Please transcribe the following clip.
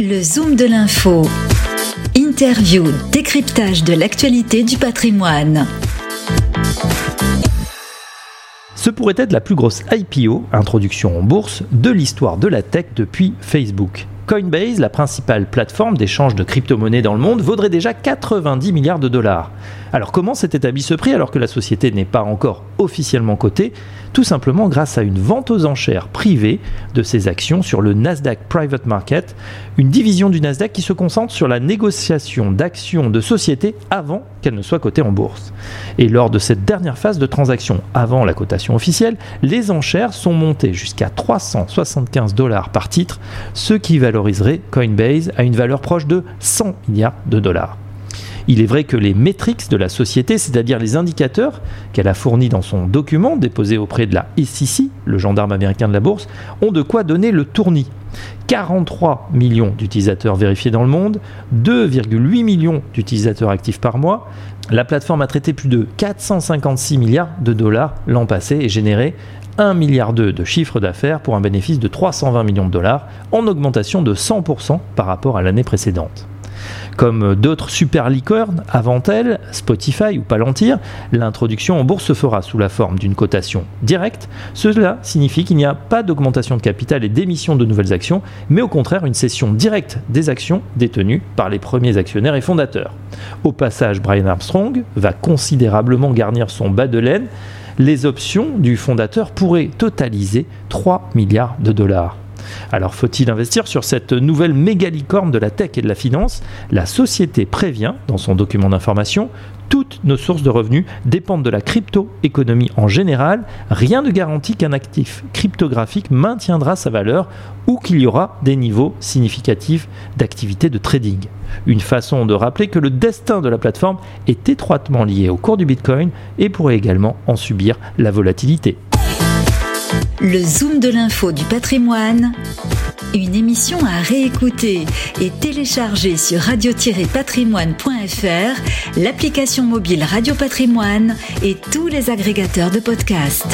Le Zoom de l'info. Interview, décryptage de l'actualité du patrimoine. Ce pourrait être la plus grosse IPO, introduction en bourse, de l'histoire de la tech depuis Facebook. Coinbase, la principale plateforme d'échange de crypto-monnaies dans le monde, vaudrait déjà 90 milliards de dollars. Alors comment s'est établi ce prix alors que la société n'est pas encore officiellement cotée Tout simplement grâce à une vente aux enchères privée de ses actions sur le Nasdaq Private Market, une division du Nasdaq qui se concentre sur la négociation d'actions de sociétés avant qu'elles ne soient cotées en bourse. Et lors de cette dernière phase de transaction avant la cotation officielle, les enchères sont montées jusqu'à 375 dollars par titre, ce qui valoriserait Coinbase à une valeur proche de 100 milliards de dollars. Il est vrai que les métriques de la société, c'est-à-dire les indicateurs qu'elle a fournis dans son document déposé auprès de la SEC, le gendarme américain de la bourse, ont de quoi donner le tournis. 43 millions d'utilisateurs vérifiés dans le monde, 2,8 millions d'utilisateurs actifs par mois. La plateforme a traité plus de 456 milliards de dollars l'an passé et généré 1,2 milliard de chiffre d'affaires pour un bénéfice de 320 millions de dollars, en augmentation de 100% par rapport à l'année précédente. Comme d'autres super licornes avant elle, Spotify ou Palantir, l'introduction en bourse se fera sous la forme d'une cotation directe. Cela signifie qu'il n'y a pas d'augmentation de capital et d'émission de nouvelles actions, mais au contraire une cession directe des actions détenues par les premiers actionnaires et fondateurs. Au passage, Brian Armstrong va considérablement garnir son bas de laine. Les options du fondateur pourraient totaliser 3 milliards de dollars. Alors faut-il investir sur cette nouvelle mégalicorne de la tech et de la finance? La société prévient dans son document d'information toutes nos sources de revenus dépendent de la crypto-économie en général. Rien ne garantit qu'un actif cryptographique maintiendra sa valeur ou qu'il y aura des niveaux significatifs d'activité de trading. Une façon de rappeler que le destin de la plateforme est étroitement lié au cours du Bitcoin et pourrait également en subir la volatilité. Le Zoom de l'info du patrimoine, une émission à réécouter et télécharger sur radio-patrimoine.fr, l'application mobile Radio Patrimoine et tous les agrégateurs de podcasts.